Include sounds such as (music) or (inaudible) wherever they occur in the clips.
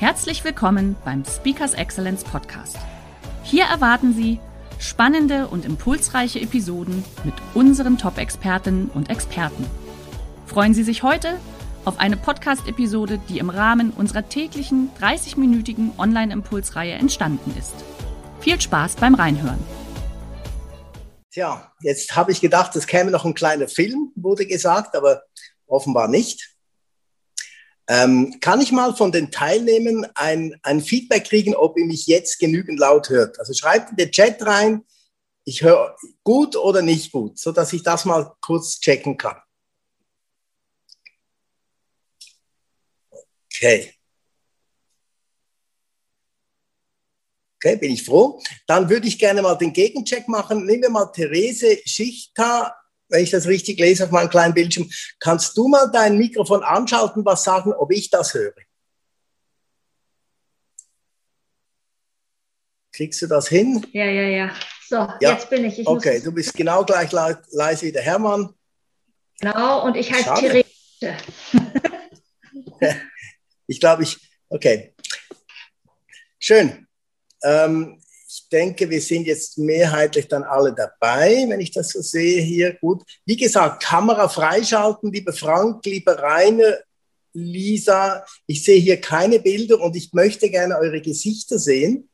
Herzlich willkommen beim Speakers Excellence Podcast. Hier erwarten Sie spannende und impulsreiche Episoden mit unseren Top-Expertinnen und Experten. Freuen Sie sich heute auf eine Podcast-Episode, die im Rahmen unserer täglichen 30-minütigen Online-Impulsreihe entstanden ist. Viel Spaß beim Reinhören. Tja, jetzt habe ich gedacht, es käme noch ein kleiner Film, wurde gesagt, aber offenbar nicht. Ähm, kann ich mal von den Teilnehmern ein, ein Feedback kriegen, ob ihr mich jetzt genügend laut hört? Also schreibt in den Chat rein, ich höre gut oder nicht gut, so dass ich das mal kurz checken kann. Okay. Okay, bin ich froh. Dann würde ich gerne mal den Gegencheck machen. Nehmen wir mal Therese Schichta wenn ich das richtig lese auf meinem kleinen Bildschirm. Kannst du mal dein Mikrofon anschalten, was sagen, ob ich das höre? Kriegst du das hin? Ja, ja, ja. So, ja. jetzt bin ich. ich okay, du bist genau gleich leise wie der Hermann. Genau, und ich heiße Therese. (laughs) ich glaube, ich, okay. Schön. Ähm, ich denke, wir sind jetzt mehrheitlich dann alle dabei, wenn ich das so sehe hier. Gut. Wie gesagt, Kamera freischalten, lieber Frank, lieber Rainer, Lisa. Ich sehe hier keine Bilder und ich möchte gerne eure Gesichter sehen,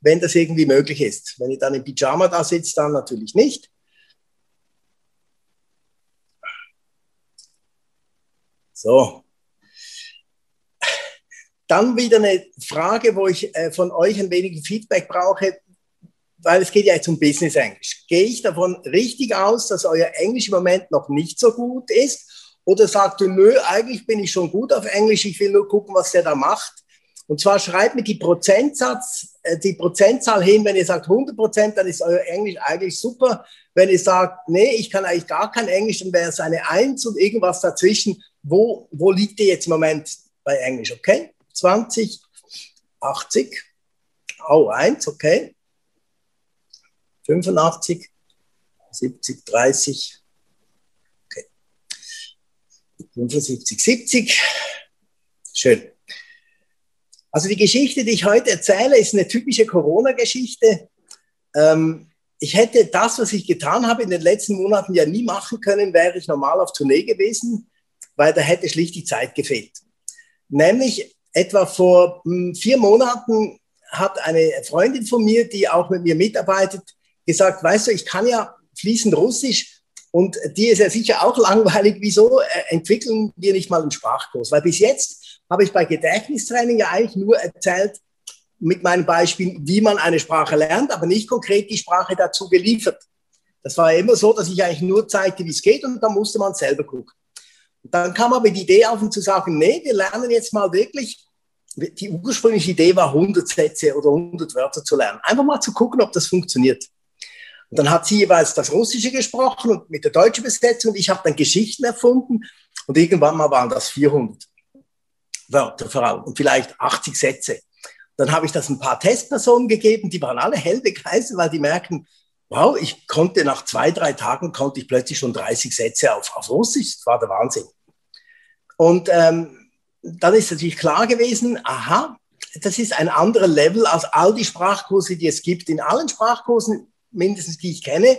wenn das irgendwie möglich ist. Wenn ihr dann im Pyjama da sitzt, dann natürlich nicht. So, dann wieder eine Frage, wo ich äh, von euch ein wenig Feedback brauche, weil es geht ja jetzt um Business Englisch. Gehe ich davon richtig aus, dass euer Englisch im Moment noch nicht so gut ist? Oder sagt du, nö, eigentlich bin ich schon gut auf Englisch, ich will nur gucken, was der da macht? Und zwar schreibt mir die Prozentsatz, äh, die Prozentzahl hin, wenn ihr sagt 100 Prozent, dann ist euer Englisch eigentlich super. Wenn ihr sagt, nee, ich kann eigentlich gar kein Englisch, dann wäre es eine Eins und irgendwas dazwischen. Wo, wo liegt ihr jetzt im Moment bei Englisch, okay? 20, 80, au 1, okay. 85, 70, 30, okay. 75, 70. Schön. Also die Geschichte, die ich heute erzähle, ist eine typische Corona-Geschichte. Ähm, ich hätte das, was ich getan habe in den letzten Monaten ja nie machen können, wäre ich normal auf Tournee gewesen, weil da hätte schlicht die Zeit gefehlt. Nämlich etwa vor hm, vier Monaten hat eine Freundin von mir, die auch mit mir mitarbeitet, gesagt, weißt du, ich kann ja fließend Russisch und die ist ja sicher auch (laughs) langweilig. Wieso äh, entwickeln wir nicht mal einen Sprachkurs? Weil bis jetzt habe ich bei Gedächtnistraining ja eigentlich nur erzählt, mit meinem Beispiel, wie man eine Sprache lernt, aber nicht konkret die Sprache dazu geliefert. Das war ja immer so, dass ich eigentlich nur zeigte, wie es geht und dann musste man selber gucken. Und dann kam aber die Idee auf, um zu sagen, nee, wir lernen jetzt mal wirklich die ursprüngliche Idee war, 100 Sätze oder 100 Wörter zu lernen. Einfach mal zu gucken, ob das funktioniert. Und dann hat sie jeweils das Russische gesprochen und mit der deutschen Besetzung und ich habe dann Geschichten erfunden und irgendwann mal waren das 400 Wörter vor allem und vielleicht 80 Sätze. Dann habe ich das ein paar Testpersonen gegeben, die waren alle hell begeistert, weil die merken, wow, ich konnte nach zwei, drei Tagen konnte ich plötzlich schon 30 Sätze auf, auf Russisch. Das war der Wahnsinn. Und ähm, dann ist natürlich klar gewesen, aha, das ist ein anderer Level als all die Sprachkurse, die es gibt. In allen Sprachkursen, mindestens die ich kenne,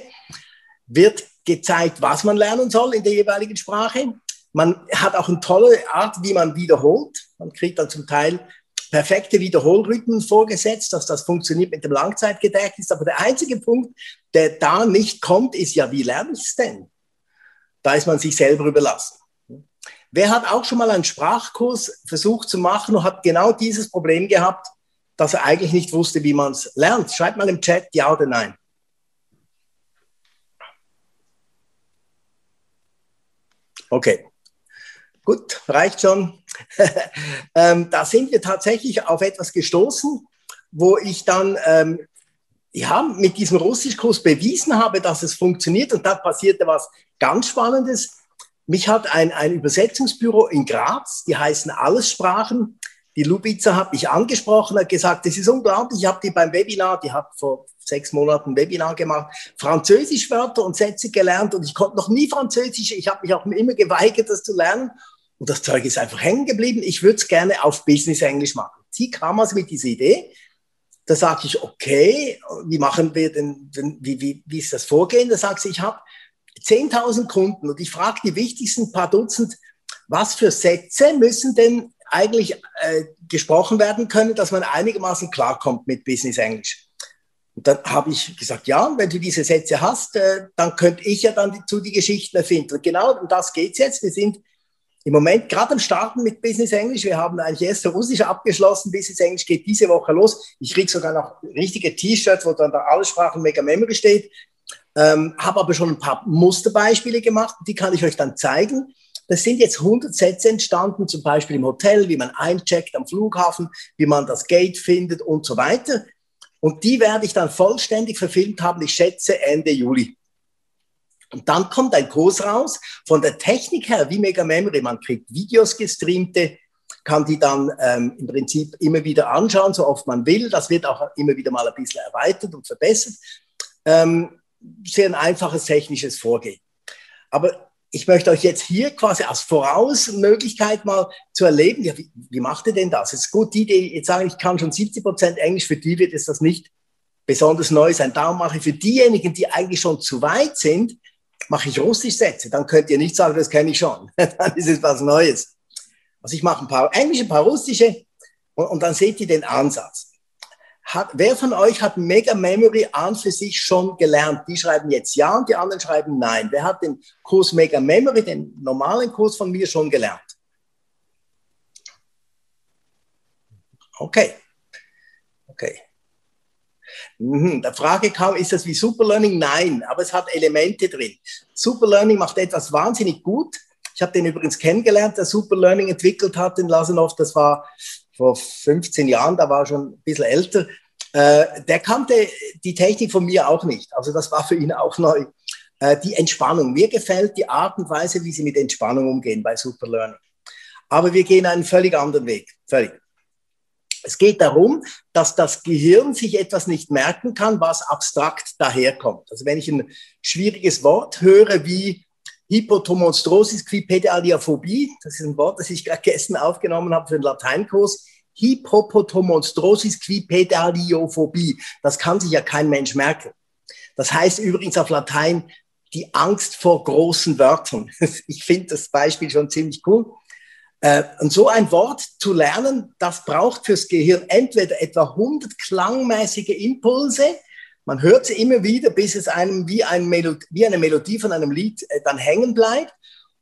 wird gezeigt, was man lernen soll in der jeweiligen Sprache. Man hat auch eine tolle Art, wie man wiederholt. Man kriegt dann zum Teil perfekte Wiederholrhythmen vorgesetzt, dass das funktioniert mit dem Langzeitgedächtnis. Aber der einzige Punkt, der da nicht kommt, ist ja, wie lerne ich es denn? Da ist man sich selber überlassen. Wer hat auch schon mal einen Sprachkurs versucht zu machen und hat genau dieses Problem gehabt, dass er eigentlich nicht wusste, wie man es lernt? Schreibt mal im Chat ja oder nein. Okay. Gut, reicht schon. (laughs) ähm, da sind wir tatsächlich auf etwas gestoßen, wo ich dann ähm, ja, mit diesem Russischkurs bewiesen habe, dass es funktioniert. Und da passierte was ganz Spannendes. Mich hat ein, ein Übersetzungsbüro in Graz, die heißen Allessprachen, die Lubica hat mich angesprochen, hat gesagt, das ist unglaublich, ich habe die beim Webinar, die hat vor sechs Monaten ein Webinar gemacht, Französischwörter und Sätze gelernt und ich konnte noch nie Französisch, ich habe mich auch immer geweigert, das zu lernen. Und das Zeug ist einfach hängen geblieben, ich würde es gerne auf Business Englisch machen. Sie kam also mit dieser Idee, da sagte ich, okay, wie machen wir denn, wie, wie, wie ist das Vorgehen? Da sagt sie, ich habe 10.000 Kunden und ich frage die wichtigsten paar Dutzend, was für Sätze müssen denn eigentlich äh, gesprochen werden können, dass man einigermaßen klarkommt mit Business Englisch. Und dann habe ich gesagt, ja, wenn du diese Sätze hast, äh, dann könnte ich ja dann zu die Geschichten erfinden. Und genau um das geht's jetzt. Wir sind im Moment gerade am Starten mit Business Englisch. Wir haben eigentlich erst Russisch abgeschlossen. Business Englisch geht diese Woche los. Ich kriege sogar noch richtige T-Shirts, wo dann da alle Sprachen Mega Memory steht. Ähm, habe aber schon ein paar Musterbeispiele gemacht. Die kann ich euch dann zeigen. Das sind jetzt 100 Sätze entstanden, zum Beispiel im Hotel, wie man eincheckt am Flughafen, wie man das Gate findet und so weiter. Und die werde ich dann vollständig verfilmt haben, ich schätze Ende Juli. Und dann kommt ein Kurs raus, von der Technik her, wie Mega Memory, man kriegt Videos gestreamte, kann die dann ähm, im Prinzip immer wieder anschauen, so oft man will. Das wird auch immer wieder mal ein bisschen erweitert und verbessert. Ähm, sehr ein einfaches technisches Vorgehen. Aber ich möchte euch jetzt hier quasi als Vorausmöglichkeit mal zu erleben, ja, wie, wie macht ihr denn das? Es ist gut, die, die jetzt sagen, ich kann schon 70 Prozent Englisch, für die wird es das nicht besonders neu sein. Darum mache ich für diejenigen, die eigentlich schon zu weit sind, mache ich Russisch-Sätze. Dann könnt ihr nicht sagen, das kenne ich schon. (laughs) dann ist es was Neues. Also ich mache ein paar englische, ein paar russische und, und dann seht ihr den Ansatz. Hat, wer von euch hat Mega Memory an für sich schon gelernt? Die schreiben jetzt ja und die anderen schreiben nein. Wer hat den Kurs Mega Memory, den normalen Kurs von mir schon gelernt? Okay. Okay. Mhm. Der Frage kam, ist das wie Superlearning? Nein, aber es hat Elemente drin. Superlearning macht etwas wahnsinnig gut. Ich habe den übrigens kennengelernt, der Superlearning entwickelt hat in Lasenov. Das war vor 15 Jahren, da war er schon ein bisschen älter, äh, der kannte die Technik von mir auch nicht. Also das war für ihn auch neu. Äh, die Entspannung. Mir gefällt die Art und Weise, wie sie mit Entspannung umgehen bei Superlearning. Aber wir gehen einen völlig anderen Weg. Völlig. Es geht darum, dass das Gehirn sich etwas nicht merken kann, was abstrakt daherkommt. Also wenn ich ein schwieriges Wort höre wie Hypotomonstrosis quipedaliophobie, das ist ein Wort, das ich gerade gestern aufgenommen habe für den Lateinkurs, Hippopotomonstrosis quipedaliophobie. Das kann sich ja kein Mensch merken. Das heißt übrigens auf Latein die Angst vor großen Wörtern. (laughs) Ich finde das Beispiel schon ziemlich cool. Äh, und so ein Wort zu lernen, das braucht fürs Gehirn entweder etwa 100 klangmäßige Impulse, man hört sie immer wieder, bis es einem wie, ein Melodie, wie eine Melodie von einem Lied äh, dann hängen bleibt.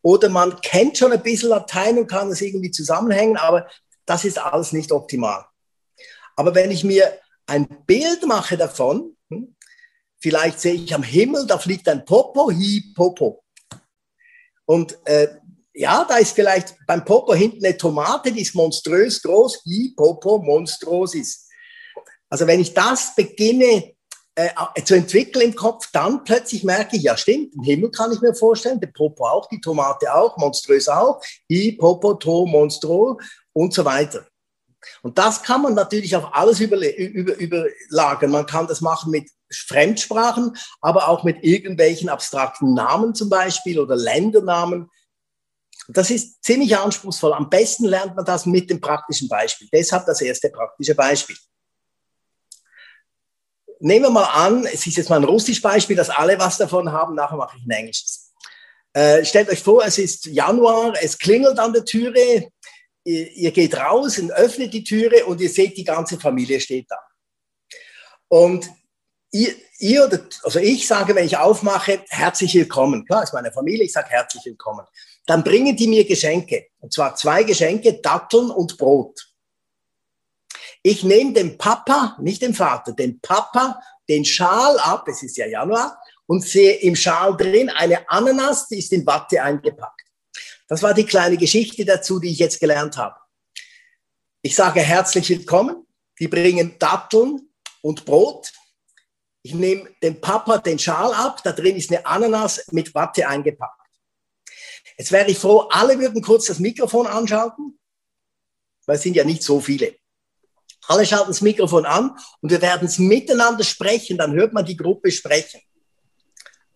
Oder man kennt schon ein bisschen Latein und kann es irgendwie zusammenhängen, aber das ist alles nicht optimal. Aber wenn ich mir ein Bild mache davon, hm, vielleicht sehe ich am Himmel, da fliegt ein Popo, hi, Popo. Und äh, ja, da ist vielleicht beim Popo hinten eine Tomate, die ist monströs groß, hi, Popo, monstrosis. Also wenn ich das beginne äh, zu entwickeln im Kopf, dann plötzlich merke ich, ja stimmt, den Himmel kann ich mir vorstellen, der Popo auch, die Tomate auch, monströs auch, hi, Popo, to, monstro und so weiter. Und das kann man natürlich auf alles über, überlagern. Man kann das machen mit Fremdsprachen, aber auch mit irgendwelchen abstrakten Namen zum Beispiel oder Ländernamen. Das ist ziemlich anspruchsvoll. Am besten lernt man das mit dem praktischen Beispiel. Deshalb das erste praktische Beispiel. Nehmen wir mal an, es ist jetzt mal ein russisch Beispiel, dass alle was davon haben, nachher mache ich ein englisches. Äh, stellt euch vor, es ist Januar, es klingelt an der Türe, ihr, ihr geht raus und öffnet die Türe und ihr seht, die ganze Familie steht da. Und ihr, ihr also ich sage, wenn ich aufmache, herzlich willkommen. Klar, ist meine Familie, ich sage herzlich willkommen. Dann bringen die mir Geschenke. Und zwar zwei Geschenke, Datteln und Brot. Ich nehme dem Papa, nicht dem Vater, dem Papa den Schal ab, es ist ja Januar, und sehe im Schal drin eine Ananas, die ist in Watte eingepackt. Das war die kleine Geschichte dazu, die ich jetzt gelernt habe. Ich sage herzlich willkommen. Die bringen Datteln und Brot. Ich nehme dem Papa den Schal ab. Da drin ist eine Ananas mit Watte eingepackt. Jetzt wäre ich froh, alle würden kurz das Mikrofon anschalten, weil es sind ja nicht so viele. Alle schalten das Mikrofon an und wir werden es miteinander sprechen, dann hört man die Gruppe sprechen.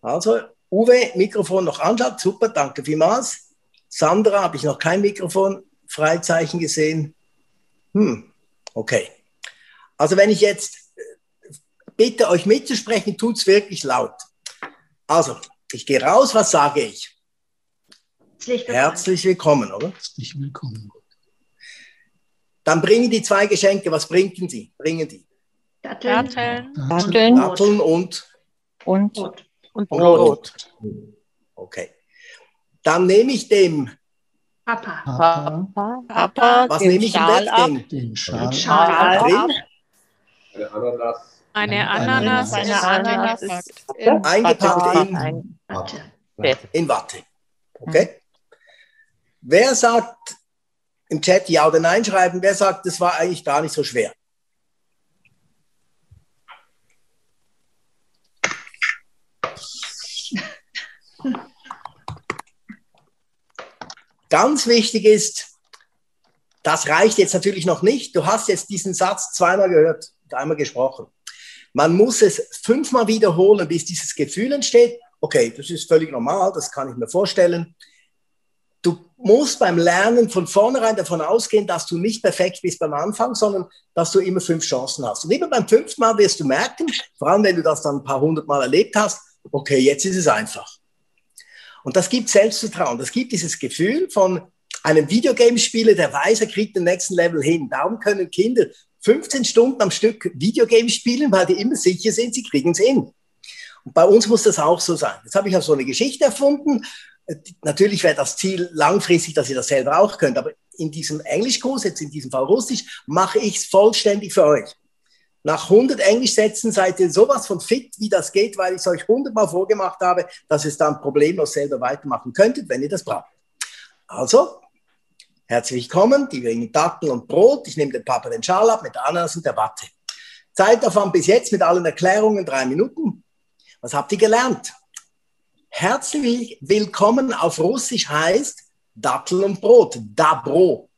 Also, Uwe, Mikrofon noch anschaut, super, danke vielmals. Sandra, habe ich noch kein Mikrofon, Freizeichen gesehen. Hm, okay. Also wenn ich jetzt äh, bitte euch mitzusprechen, tut es wirklich laut. Also, ich gehe raus, was sage ich? Herzlich willkommen, Herzlich willkommen oder? Herzlich willkommen. Dann bringen die zwei Geschenke. Was bringen sie? Bringen die? Datteln. Datteln. Datteln und? Und, und Brot. Okay. Dann nehme ich dem Papa. Papa. Papa. Was nehme ich Schal weg? ab. Den Schal, Schal ab. Eine Ananas. Eine Ananas. Eine Ananas ist eingepackt in, Watte. in Watte. Okay? Wer sagt im Chat Ja oder Nein schreiben. Wer sagt, das war eigentlich gar nicht so schwer? (laughs) Ganz wichtig ist, das reicht jetzt natürlich noch nicht. Du hast jetzt diesen Satz zweimal gehört und einmal gesprochen. Man muss es fünfmal wiederholen, bis dieses Gefühl entsteht. Okay, das ist völlig normal, das kann ich mir vorstellen du musst beim Lernen von vornherein davon ausgehen, dass du nicht perfekt bist beim Anfang, sondern dass du immer fünf Chancen hast. Und immer beim fünften Mal wirst du merken, vor allem wenn du das dann ein paar hundert Mal erlebt hast, okay, jetzt ist es einfach. Und das gibt Selbstvertrauen. Das gibt dieses Gefühl von einem Videogame-Spieler, der weiß, er kriegt den nächsten Level hin. Darum können Kinder 15 Stunden am Stück Videogame spielen, weil die immer sicher sind, sie kriegen es hin. Und bei uns muss das auch so sein. Jetzt habe ich auch so eine Geschichte erfunden Natürlich wäre das Ziel langfristig, dass ihr das selber auch könnt, aber in diesem Englischkurs, jetzt in diesem Fall Russisch, mache ich es vollständig für euch. Nach 100 Englischsätzen seid ihr sowas von fit, wie das geht, weil ich es euch 100 Mal vorgemacht habe, dass ihr es dann problemlos selber weitermachen könntet, wenn ihr das braucht. Also, herzlich willkommen, die bringen Dattel und Brot. Ich nehme den Papa den Schal ab mit der Ananas und der Watte. Zeitaufwand bis jetzt mit allen Erklärungen drei Minuten. Was habt ihr gelernt? Herzlich willkommen auf Russisch heißt Dattel und Brot, Dabro.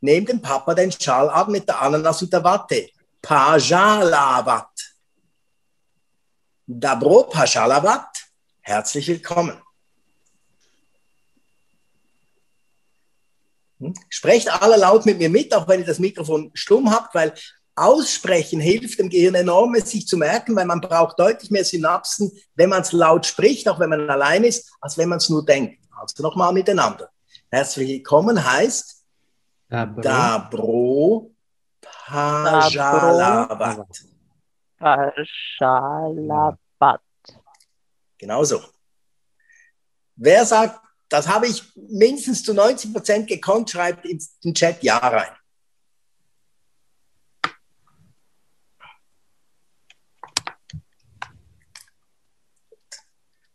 Nehmt dem Papa den Schal ab mit der Ananas und der Watte. Pajalavat. Dabro Pajalavat. Herzlich willkommen. Hm? Sprecht alle laut mit mir mit, auch wenn ihr das Mikrofon stumm habt, weil Aussprechen hilft dem Gehirn enorm, es sich zu merken, weil man braucht deutlich mehr Synapsen, wenn man es laut spricht, auch wenn man allein ist, als wenn man es nur denkt. Also nochmal miteinander. Herzlich willkommen heißt Dabro, Pajalavat. Pajalavat. Genau so. Wer sagt, das habe ich mindestens zu 90 Prozent gekonnt, schreibt in den Chat Ja rein.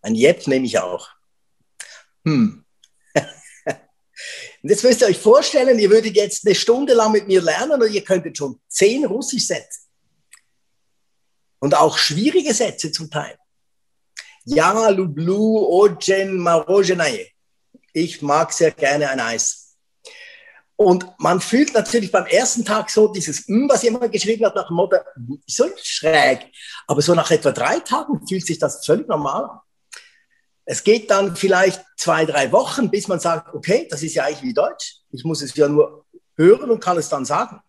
Ein Jep nehme ich auch. Hm. Und (laughs) jetzt müsst ihr euch vorstellen, ihr würdet jetzt eine Stunde lang mit mir lernen und ihr könntet schon zehn Russisch Sätze. Und auch schwierige Sätze zum Teil. Ja, lublu, ojen, marojenaye. Ich mag sehr gerne ein Eis. Und man fühlt natürlich beim ersten Tag so dieses, hm, was jemand geschrieben hat nach dem Motto, so schräg. Aber so nach etwa drei Tagen fühlt sich das völlig normal an. Es geht dann vielleicht zwei, drei Wochen, bis man sagt, okay, das ist ja eigentlich wie Deutsch. Ich muss es ja nur hören und kann es dann sagen.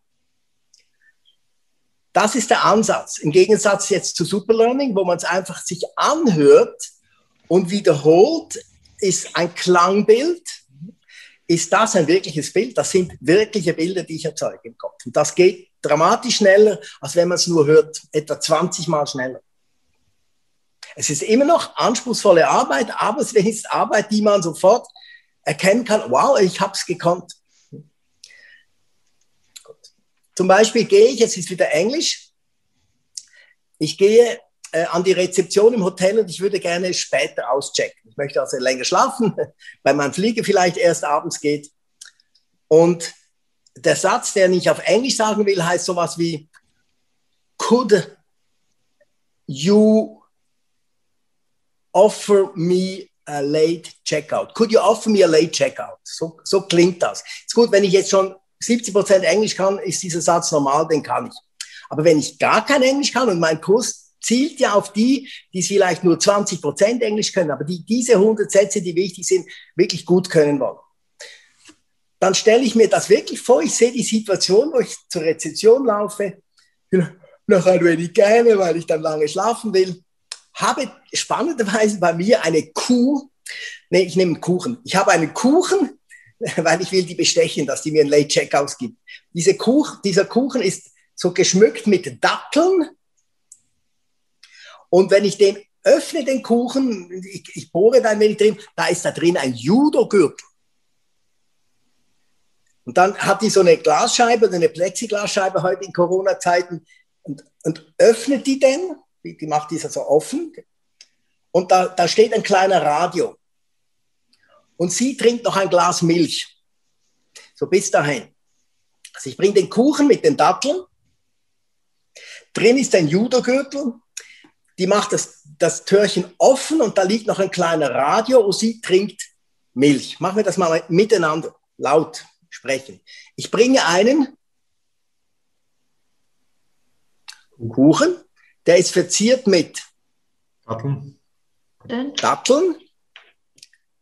Das ist der Ansatz. Im Gegensatz jetzt zu Superlearning, wo man es einfach sich anhört und wiederholt, ist ein Klangbild. Ist das ein wirkliches Bild? Das sind wirkliche Bilder, die ich erzeuge im Kopf. Und das geht dramatisch schneller, als wenn man es nur hört, etwa 20 Mal schneller. Es ist immer noch anspruchsvolle Arbeit, aber es ist Arbeit, die man sofort erkennen kann, wow, ich habe es gekonnt. Gut. Zum Beispiel gehe ich, jetzt ist wieder Englisch, ich gehe äh, an die Rezeption im Hotel und ich würde gerne später auschecken. Ich möchte also länger schlafen, (laughs) weil mein Flieger vielleicht erst abends geht. Und der Satz, den ich auf Englisch sagen will, heißt sowas wie, could you offer me a late checkout? Could you offer me a late checkout? So, so klingt das. Ist gut, wenn ich jetzt schon 70 Prozent Englisch kann, ist dieser Satz normal, den kann ich. Aber wenn ich gar kein Englisch kann und mein Kurs zielt ja auf die, die vielleicht nur 20 Prozent Englisch können, aber die diese 100 Sätze, die wichtig sind, wirklich gut können wollen. Dann stelle ich mir das wirklich vor, ich sehe die Situation, wo ich zur Rezeption laufe, noch ein wenig gerne, weil ich dann lange schlafen will, habe spannenderweise bei mir eine Kuh, nee, ich nehme einen Kuchen, ich habe einen Kuchen, (laughs) weil ich will die bestechen, dass die mir ein Late Checkout gibt. Diese Kuch, dieser Kuchen ist so geschmückt mit Datteln. Und wenn ich den öffne, den Kuchen, ich, ich bohre da ein wenig drin, da ist da drin ein Judo-Gürtel. Und dann hat die so eine Glasscheibe eine Plexiglasscheibe heute in Corona-Zeiten und, und öffnet die denn, die, macht dieser so offen und da, da steht ein kleiner Radio. Und sie trinkt noch ein Glas Milch. So bis dahin. Also ich bringe den Kuchen mit den Datteln. Drin ist ein Judogürtel. Die macht das, das Türchen offen und da liegt noch ein kleiner Radio und sie trinkt Milch. Machen wir das mal miteinander, laut sprechen. Ich bringe einen Kuchen, der ist verziert mit Datteln. Datteln.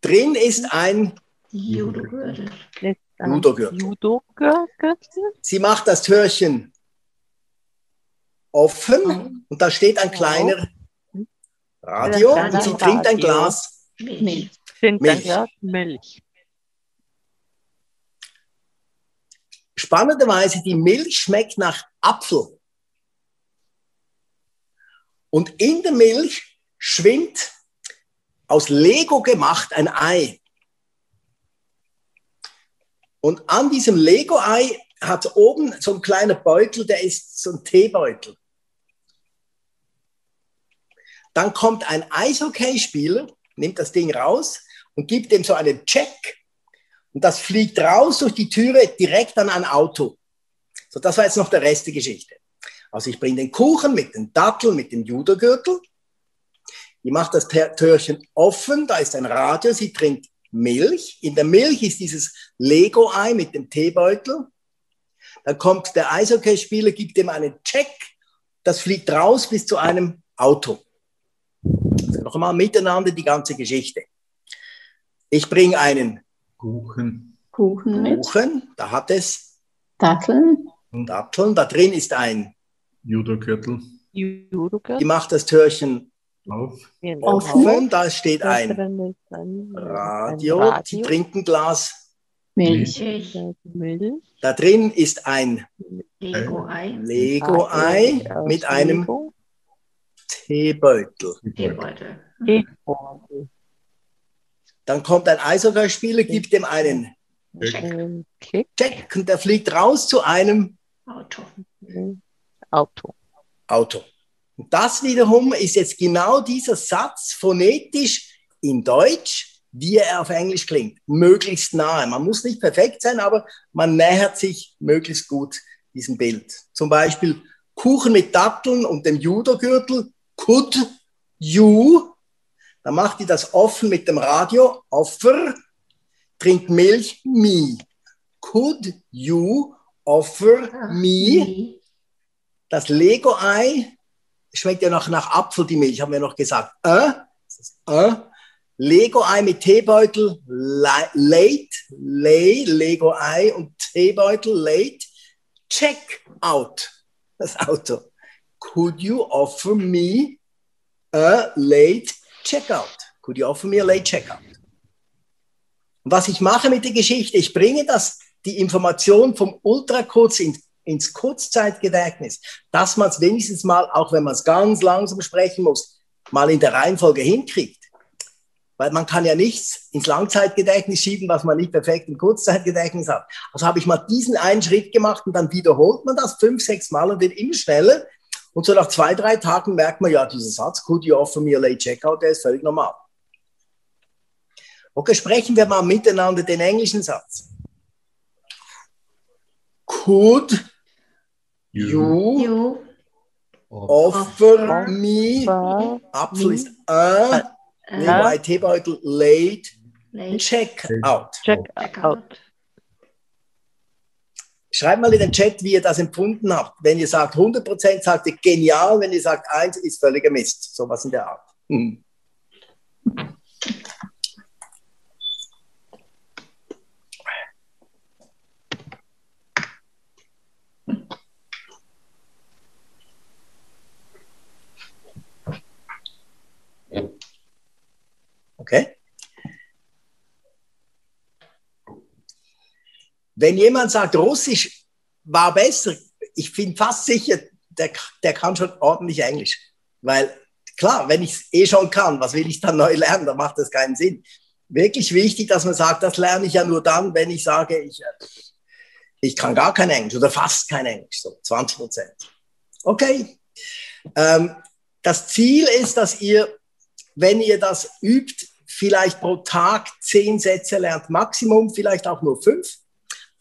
Drin ist ein Judo-Gürtel. Judo-Gürtel. Judo-Gürtel? Sie macht das Türchen offen und da steht ein kleiner Radio und sie trinkt ein Glas Milch. Milch. Spannenderweise, die Milch schmeckt nach Apfel. Und in der Milch schwimmt aus Lego gemacht ein Ei. Und an diesem Lego-Ei hat oben so ein kleiner Beutel, der ist so ein Teebeutel. Dann kommt ein Eishockeyspieler, nimmt das Ding raus und gibt dem so einen Check und das fliegt raus durch die Türe direkt an ein Auto. So, das war jetzt noch der Rest der Geschichte. Also ich bringe den Kuchen mit den Datteln, mit dem Judogürtel. Die macht das Tür- Türchen offen, da ist ein Radio, sie trinkt Milch. In der Milch ist dieses Lego-Ei mit dem Teebeutel. Dann kommt der Eishockeyspieler, gibt dem einen Check, das fliegt raus bis zu einem Auto. Also noch einmal miteinander die ganze Geschichte. Ich bringe einen Kuchen. Kuchen mit Kuchen, da hat es Datteln. Datteln, da drin ist ein, Judo-Gürtel. die Judo-Gürtel. macht das Türchen Auf. offen, da steht ein Radio, ein sie ein Glas, Milch. Milch. da drin ist ein Lego-Ei. Lego-Ei aus mit einem Lego. Teebeutel. Teebeutel. Teebeutel. Dann kommt ein Eishockeyspieler, gibt dem einen Ein Kick. Check und der fliegt raus zu einem Auto. Auto. Auto. Und das wiederum ist jetzt genau dieser Satz phonetisch in Deutsch, wie er auf Englisch klingt. Möglichst nahe. Man muss nicht perfekt sein, aber man nähert sich möglichst gut diesem Bild. Zum Beispiel Kuchen mit Datteln und dem Judo-Gürtel. Could you? Dann macht die das offen mit dem Radio. Offer. Trinkt Milch. Me. Could you offer me? Das Lego-Ei schmeckt ja noch nach Apfel, die Milch, haben wir noch gesagt. Äh? Äh? Lego-Ei mit Teebeutel, la- late, lay, Lego-Ei und Teebeutel, late, check out, das Auto. Could you offer me a late checkout? Could you offer me a late checkout? Was ich mache mit der Geschichte, ich bringe das, die Information vom Ultrakurz in, ins Kurzzeitgedächtnis, dass man es wenigstens mal, auch wenn man es ganz langsam sprechen muss, mal in der Reihenfolge hinkriegt. Weil man kann ja nichts ins Langzeitgedächtnis schieben, was man nicht perfekt im Kurzzeitgedächtnis hat. Also habe ich mal diesen einen Schritt gemacht und dann wiederholt man das fünf, sechs Mal und wird immer schneller. Und so nach zwei, drei Tagen merkt man, ja, dieser Satz, could you offer me a late checkout, der ist völlig normal. Okay, sprechen wir mal miteinander den englischen Satz. Could you You offer me, War Apfel ist a, nee, äh, bei Teebeutel, late late checkout. Check checkout. out. Schreibt mal in den Chat, wie ihr das empfunden habt. Wenn ihr sagt 100%, sagt ihr genial. Wenn ihr sagt 1, ist völliger Mist. Sowas in der Art. Hm. Okay? Wenn jemand sagt, Russisch war besser, ich bin fast sicher, der, der kann schon ordentlich Englisch. Weil klar, wenn ich es eh schon kann, was will ich dann neu lernen? Da macht das keinen Sinn. Wirklich wichtig, dass man sagt, das lerne ich ja nur dann, wenn ich sage, ich, äh, ich kann gar kein Englisch oder fast kein Englisch, so 20 Prozent. Okay. Ähm, das Ziel ist, dass ihr, wenn ihr das übt, vielleicht pro Tag zehn Sätze lernt, Maximum vielleicht auch nur fünf,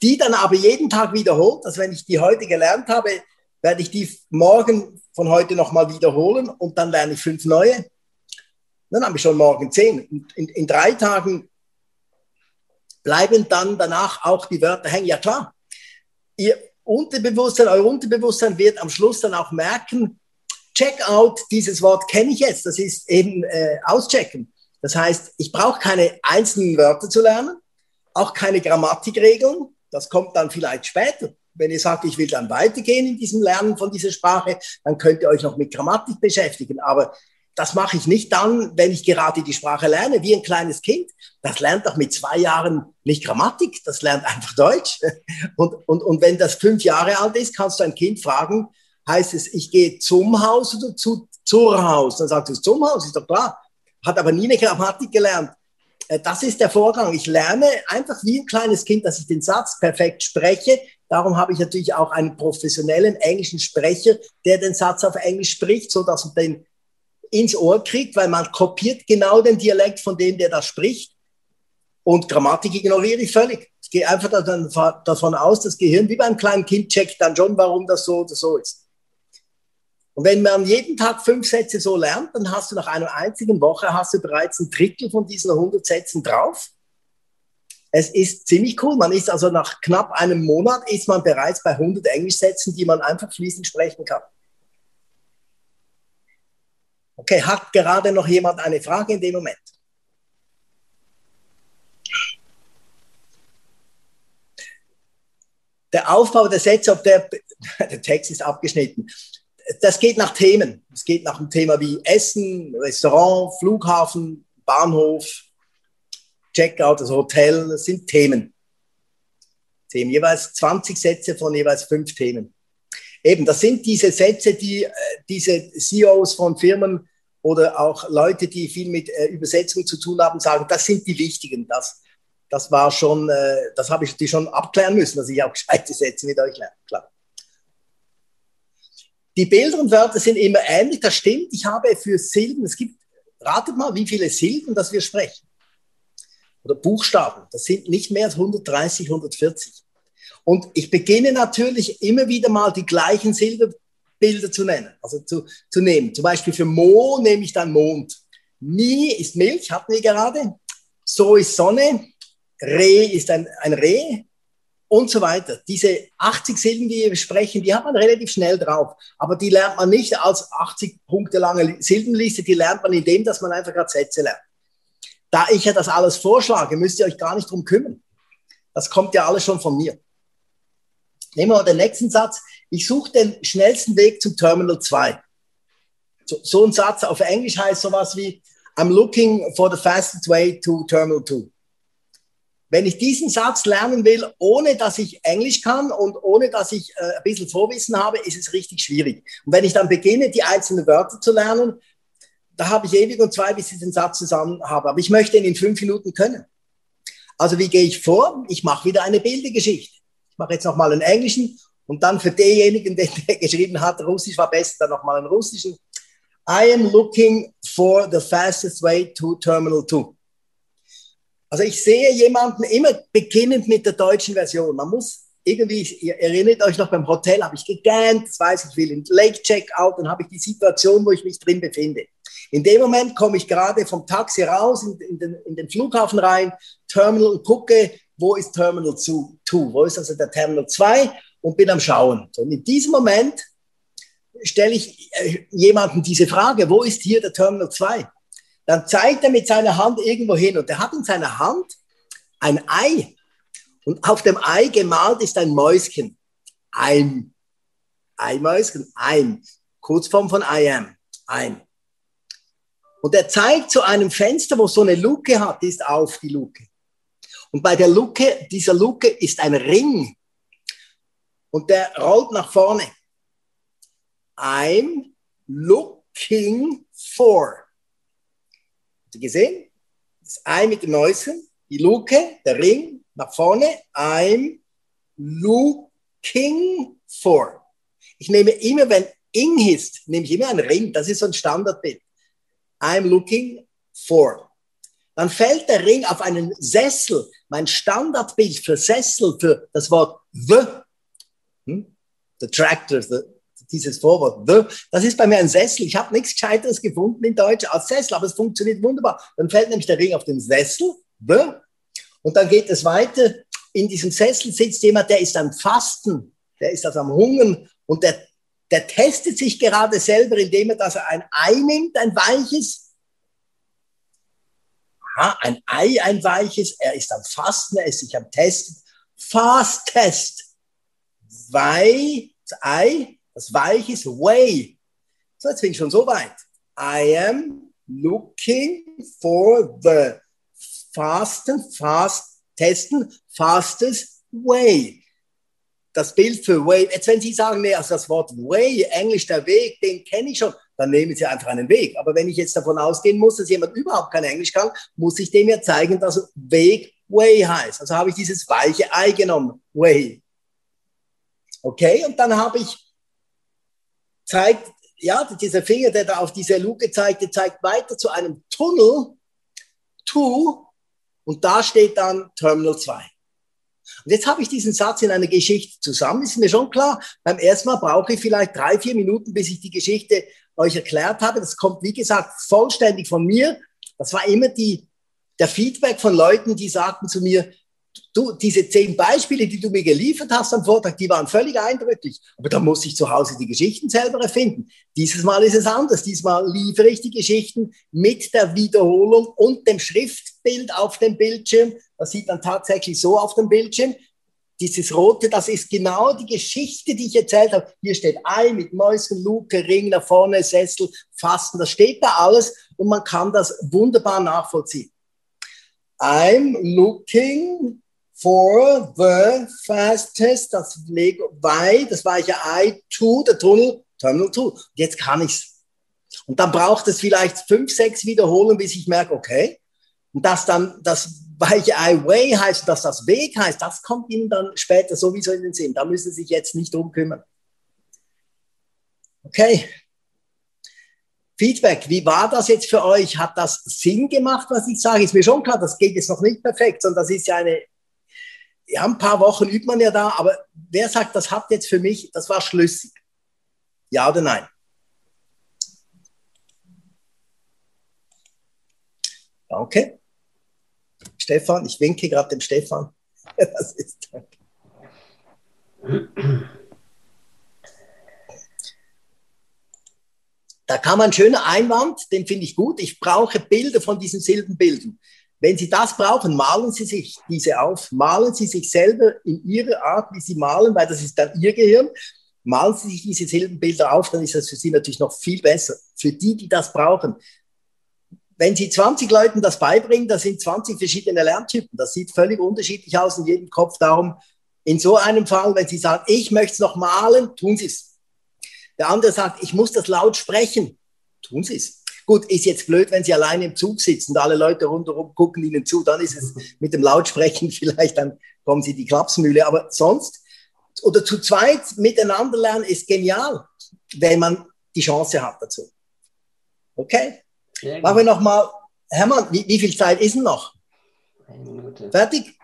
die dann aber jeden Tag wiederholt. Also wenn ich die heute gelernt habe, werde ich die morgen von heute nochmal wiederholen und dann lerne ich fünf neue. Dann habe ich schon morgen zehn. Und in, in drei Tagen bleiben dann danach auch die Wörter hängen. Ja klar, ihr Unterbewusstsein, euer Unterbewusstsein wird am Schluss dann auch merken, Checkout, dieses Wort kenne ich jetzt, das ist eben äh, auschecken. Das heißt, ich brauche keine einzelnen Wörter zu lernen, auch keine Grammatikregeln. Das kommt dann vielleicht später. Wenn ihr sagt, ich will dann weitergehen in diesem Lernen von dieser Sprache, dann könnt ihr euch noch mit Grammatik beschäftigen. Aber das mache ich nicht dann, wenn ich gerade die Sprache lerne, wie ein kleines Kind. Das lernt doch mit zwei Jahren nicht Grammatik, das lernt einfach Deutsch. (laughs) Und, und, und wenn das fünf Jahre alt ist, kannst du ein Kind fragen, heißt es, ich gehe zum Haus oder zu, zur Haus? Dann sagt es zum Haus, ist doch klar. Hat aber nie eine Grammatik gelernt. Äh, Das ist der Vorgang. Ich lerne einfach wie ein kleines Kind, dass ich den Satz perfekt spreche. Darum habe ich natürlich auch einen professionellen englischen Sprecher, der den Satz auf Englisch spricht, so dass man den ins Ohr kriegt, weil man kopiert genau den Dialekt von dem, der das spricht. Und Grammatik ignoriere ich völlig. Ich gehe einfach davon aus, das Gehirn wie beim kleinen Kind checkt dann schon, warum das so oder so ist. Und wenn man jeden Tag fünf Sätze so lernt, dann hast du nach einer einzigen Woche hast du bereits ein Drittel von diesen 100 Sätzen drauf. Es ist ziemlich cool. Man ist also nach knapp einem Monat ist man bereits bei 100 Englischsätzen, die man einfach fließend sprechen kann. Okay, hat gerade noch jemand eine Frage in dem Moment? Der Aufbau der Sätze, ob der, (laughs) der Text ist abgeschnitten. Das geht nach Themen. Es geht nach einem Thema wie Essen, Restaurant, Flughafen, Bahnhof, Checkout, also Hotel. Das sind Themen. Themen. Jeweils 20 Sätze von jeweils fünf Themen. Eben, das sind diese Sätze, die äh, diese CEOs von Firmen oder auch Leute, die viel mit äh, Übersetzung zu tun haben, sagen, das sind die wichtigen. Das, das war schon, äh, das habe ich die schon abklären müssen, dass ich auch (laughs) gescheite Sätze mit euch lerne. Klar. Die Bilder und Wörter sind immer ähnlich, das stimmt. Ich habe für Silben, es gibt, ratet mal, wie viele Silben, dass wir sprechen. Oder Buchstaben. Das sind nicht mehr als 130, 140. Und ich beginne natürlich immer wieder mal die gleichen Silberbilder zu nennen, also zu, zu nehmen. Zum Beispiel für Mo nehme ich dann Mond. Mi ist Milch, hatten wir gerade. So ist Sonne. Reh ist ein, ein Reh und so weiter. Diese 80 Silben, die wir sprechen, die hat man relativ schnell drauf. Aber die lernt man nicht als 80 Punkte lange Silbenliste, die lernt man indem, dass man einfach gerade Sätze lernt. Da ich ja das alles vorschlage, müsst ihr euch gar nicht drum kümmern. Das kommt ja alles schon von mir. Nehmen wir mal den nächsten Satz. Ich suche den schnellsten Weg zum Terminal 2. So, so ein Satz auf Englisch heißt sowas wie I'm looking for the fastest way to Terminal 2. Wenn ich diesen Satz lernen will, ohne dass ich Englisch kann und ohne dass ich äh, ein bisschen Vorwissen habe, ist es richtig schwierig. Und wenn ich dann beginne, die einzelnen Wörter zu lernen, da habe ich ewig und zwei, bis ich den Satz zusammen habe. Aber ich möchte ihn in fünf Minuten können. Also wie gehe ich vor? Ich mache wieder eine Bildergeschichte. Ich mache jetzt nochmal einen englischen Und dann für denjenigen, (laughs) der, der geschrieben hat, Russisch war besser, dann nochmal einen russischen. I am looking for the fastest way to Terminal 2. Also ich sehe jemanden immer beginnend mit der deutschen Version. Man muss irgendwie, ihr erinnert euch noch beim Hotel, habe ich gegähnt, das weiß ich, will in Lake Checkout, dann habe ich die Situation, wo ich mich drin befinde. In dem Moment komme ich gerade vom Taxi raus in, in, den, in den Flughafen rein, Terminal und gucke, wo ist Terminal 2, wo ist also der Terminal 2 und bin am Schauen. Und in diesem Moment stelle ich äh, jemandem diese Frage, wo ist hier der Terminal 2? Dann zeigt er mit seiner Hand irgendwo hin und er hat in seiner Hand ein Ei. Und auf dem Ei gemalt ist ein Mäuschen. Ein. Eimäuschen. Ein. Kurzform von I am. Ein. Und er zeigt zu einem Fenster, wo so eine Luke hat, die ist auf, die Luke. Und bei der Luke, dieser Luke ist ein Ring. Und der rollt nach vorne. I'm looking for. Gesehen? Das Ei mit dem Mäuschen, die Luke, der Ring, nach vorne. I'm looking for. Ich nehme immer, wenn ing ist, nehme ich immer einen Ring. Das ist so ein Standardbild. I'm looking for. Dann fällt der Ring auf einen Sessel. Mein Standardbild für Sessel, für das Wort the. Hm? The tractor, the, dieses Vorwort the. Das ist bei mir ein Sessel. Ich habe nichts Gescheiteres gefunden in Deutsch als Sessel, aber es funktioniert wunderbar. Dann fällt nämlich der Ring auf den Sessel, the. Und dann geht es weiter. In diesem Sessel sitzt jemand, der ist am Fasten, der ist also am Hungern und der der testet sich gerade selber, indem er das ein Ei nimmt, ein weiches. Aha, ein Ei, ein weiches. Er ist am Fasten, er ist sich am Testen. Fast-Test. Wei, Ei, das weiches Way. So, jetzt bin ich schon so weit. I am looking for the fasten, fast, testen, fastest way das Bild für Way, jetzt wenn Sie sagen, nee, also das Wort Way, Englisch der Weg, den kenne ich schon, dann nehmen Sie einfach einen Weg. Aber wenn ich jetzt davon ausgehen muss, dass jemand überhaupt kein Englisch kann, muss ich dem ja zeigen, dass Weg Way heißt. Also habe ich dieses weiche Ei genommen, Way. Okay, und dann habe ich zeigt, ja, dieser Finger, der da auf diese Luke zeigt, der zeigt weiter zu einem Tunnel, to, und da steht dann Terminal 2. Und jetzt habe ich diesen Satz in einer Geschichte zusammen. Ist mir schon klar, beim ersten Mal brauche ich vielleicht drei, vier Minuten, bis ich die Geschichte euch erklärt habe. Das kommt, wie gesagt, vollständig von mir. Das war immer die, der Feedback von Leuten, die sagten zu mir, du, diese zehn Beispiele, die du mir geliefert hast am Vortrag, die waren völlig eindrücklich. Aber da muss ich zu Hause die Geschichten selber erfinden. Dieses Mal ist es anders. Diesmal liefere ich die Geschichten mit der Wiederholung und dem Schriftbild auf dem Bildschirm. Das sieht dann tatsächlich so auf dem Bildschirm. Dieses rote, das ist genau die Geschichte, die ich erzählt habe. Hier steht Ei mit Mäusen, Luke, Ring nach vorne, Sessel, Fasten. Das steht da alles und man kann das wunderbar nachvollziehen. I'm looking for the fastest, das Lego Y, das war ja I2, der Tunnel, Terminal 2. Jetzt kann ich's. Und dann braucht es vielleicht fünf, sechs Wiederholungen, bis ich merke, okay. Und dass dann das weiche I way heißt, dass das Weg heißt, das kommt Ihnen dann später sowieso in den Sinn. Da müssen Sie sich jetzt nicht drum kümmern. Okay. Feedback, wie war das jetzt für euch? Hat das Sinn gemacht, was ich sage? Ist mir schon klar, das geht jetzt noch nicht perfekt, sondern das ist ja eine ja, ein paar Wochen übt man ja da, aber wer sagt, das hat jetzt für mich, das war schlüssig? Ja oder nein? Danke. Stefan, ich winke gerade dem Stefan. (laughs) Das ist danke. Da kam ein schöner Einwand, den finde ich gut. Ich brauche Bilder von diesen Silbenbildern. Wenn Sie das brauchen, malen Sie sich diese auf, malen Sie sich selber in Ihrer Art, wie Sie malen, weil das ist dann Ihr Gehirn. Malen Sie sich diese Silbenbilder auf, dann ist das für Sie natürlich noch viel besser. Für die, die das brauchen. Wenn Sie 20 Leuten das beibringen, das sind 20 verschiedene Lerntypen. Das sieht völlig unterschiedlich aus in jedem Kopf. Darum, in so einem Fall, wenn Sie sagen, ich möchte es noch malen, tun Sie es. Der andere sagt, ich muss das laut sprechen, tun Sie es. Gut, ist jetzt blöd, wenn Sie alleine im Zug sitzen und alle Leute rundherum gucken Ihnen zu, dann ist es mit dem Lautsprechen (laughs) vielleicht, dann kommen Sie die Klapsmühle. Aber sonst oder zu zweit miteinander lernen ist genial, wenn man die Chance hat dazu. Okay? Machen wir nochmal, Hermann, wie, wie viel Zeit ist denn noch? Eine Minute. Fertig?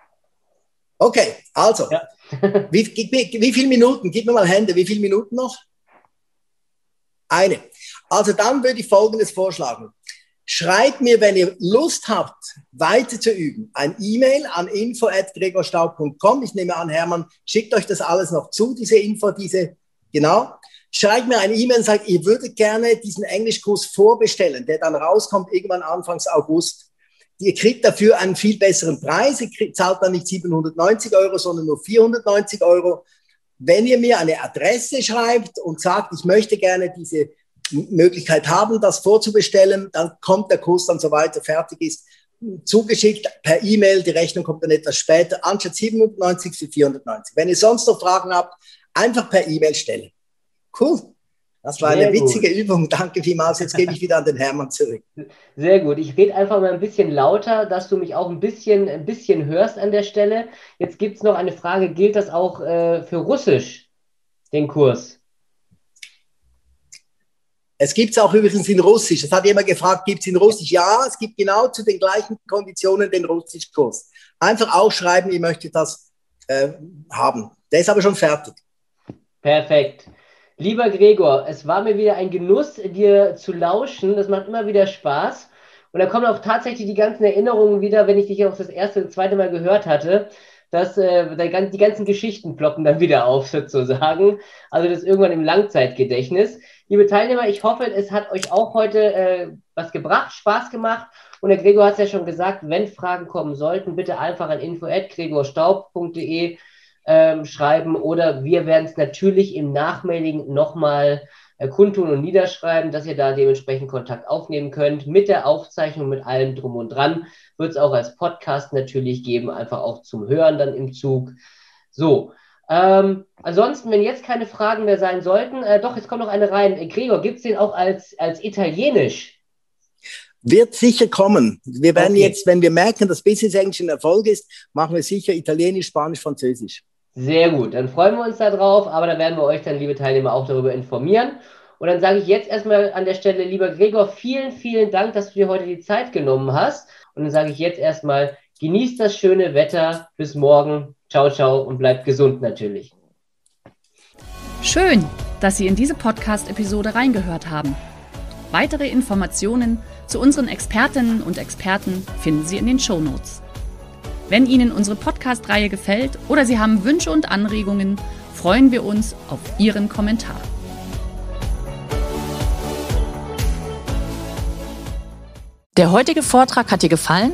Okay, also, Ja. (laughs) wie, mir- wie viele Minuten? Gib mir mal Hände, wie viele Minuten noch? Eine. Also dann würde ich Folgendes vorschlagen. Schreibt mir, wenn ihr Lust habt, weiter zu üben, ein E-Mail an info.gregorstaub.com. Ich nehme an, Hermann schickt euch das alles noch zu, diese Info, diese, genau. Schreibt mir eine E-Mail und sagt, ihr würdet gerne diesen Englischkurs vorbestellen, der dann rauskommt irgendwann Anfangs August. Ihr kriegt dafür einen viel besseren Preis. Ihr kriegt, zahlt dann nicht 790 Euro, sondern nur 490 Euro. Wenn ihr mir eine Adresse schreibt und sagt, ich möchte gerne diese Möglichkeit haben, das vorzubestellen, dann kommt der Kurs dann, soweit er fertig ist, zugeschickt per E-Mail. Die Rechnung kommt dann etwas später, anstatt 790 für 490. Wenn ihr sonst noch Fragen habt, einfach per E-Mail stellen. Cool. Das war Sehr eine gut. witzige Übung. Danke vielmals. Jetzt gebe ich wieder an den Hermann zurück. Sehr gut. Ich rede einfach mal ein bisschen lauter, dass du mich auch ein bisschen, ein bisschen hörst an der Stelle. Jetzt gibt es noch eine Frage, gilt das auch äh, für Russisch, den Kurs? Es gibt es auch übrigens in Russisch. Es hat jemand gefragt, gibt es in Russisch? Ja, es gibt genau zu den gleichen Konditionen den Russischkurs. Einfach aufschreiben, ihr möchtet das äh, haben. Der ist aber schon fertig. Perfekt. Lieber Gregor, es war mir wieder ein Genuss, dir zu lauschen. Das macht immer wieder Spaß. Und da kommen auch tatsächlich die ganzen Erinnerungen wieder, wenn ich dich auch das erste und zweite Mal gehört hatte, dass äh, die ganzen Geschichten ploppen dann wieder auf, (laughs) sozusagen. Also das ist irgendwann im Langzeitgedächtnis. Liebe Teilnehmer, ich hoffe, es hat euch auch heute äh, was gebracht, Spaß gemacht. Und der Gregor hat es ja schon gesagt, wenn Fragen kommen sollten, bitte einfach an info.gregorstaub.de ähm, schreiben oder wir werden es natürlich im Nachmailing nochmal äh, kundtun und niederschreiben, dass ihr da dementsprechend Kontakt aufnehmen könnt. Mit der Aufzeichnung, mit allem drum und dran wird es auch als Podcast natürlich geben, einfach auch zum Hören dann im Zug. So. Ähm, ansonsten, wenn jetzt keine Fragen mehr sein sollten, äh, doch, jetzt kommt noch eine rein. Äh, Gregor, gibt es den auch als, als Italienisch? Wird sicher kommen. Wir werden Okay. jetzt, wenn wir merken, dass Business English ein Erfolg ist, machen wir sicher Italienisch, Spanisch, Französisch. Sehr gut, dann freuen wir uns darauf, aber da werden wir euch dann, liebe Teilnehmer, auch darüber informieren. Und dann sage ich jetzt erstmal an der Stelle, lieber Gregor, vielen, vielen Dank, dass du dir heute die Zeit genommen hast. Und dann sage ich jetzt erstmal, genießt das schöne Wetter. Bis morgen. Ciao, ciao und bleibt gesund natürlich. Schön, dass Sie in diese Podcast-Episode reingehört haben. Weitere Informationen zu unseren Expertinnen und Experten finden Sie in den Shownotes. Wenn Ihnen unsere Podcast-Reihe gefällt oder Sie haben Wünsche und Anregungen, freuen wir uns auf Ihren Kommentar. Der heutige Vortrag hat dir gefallen?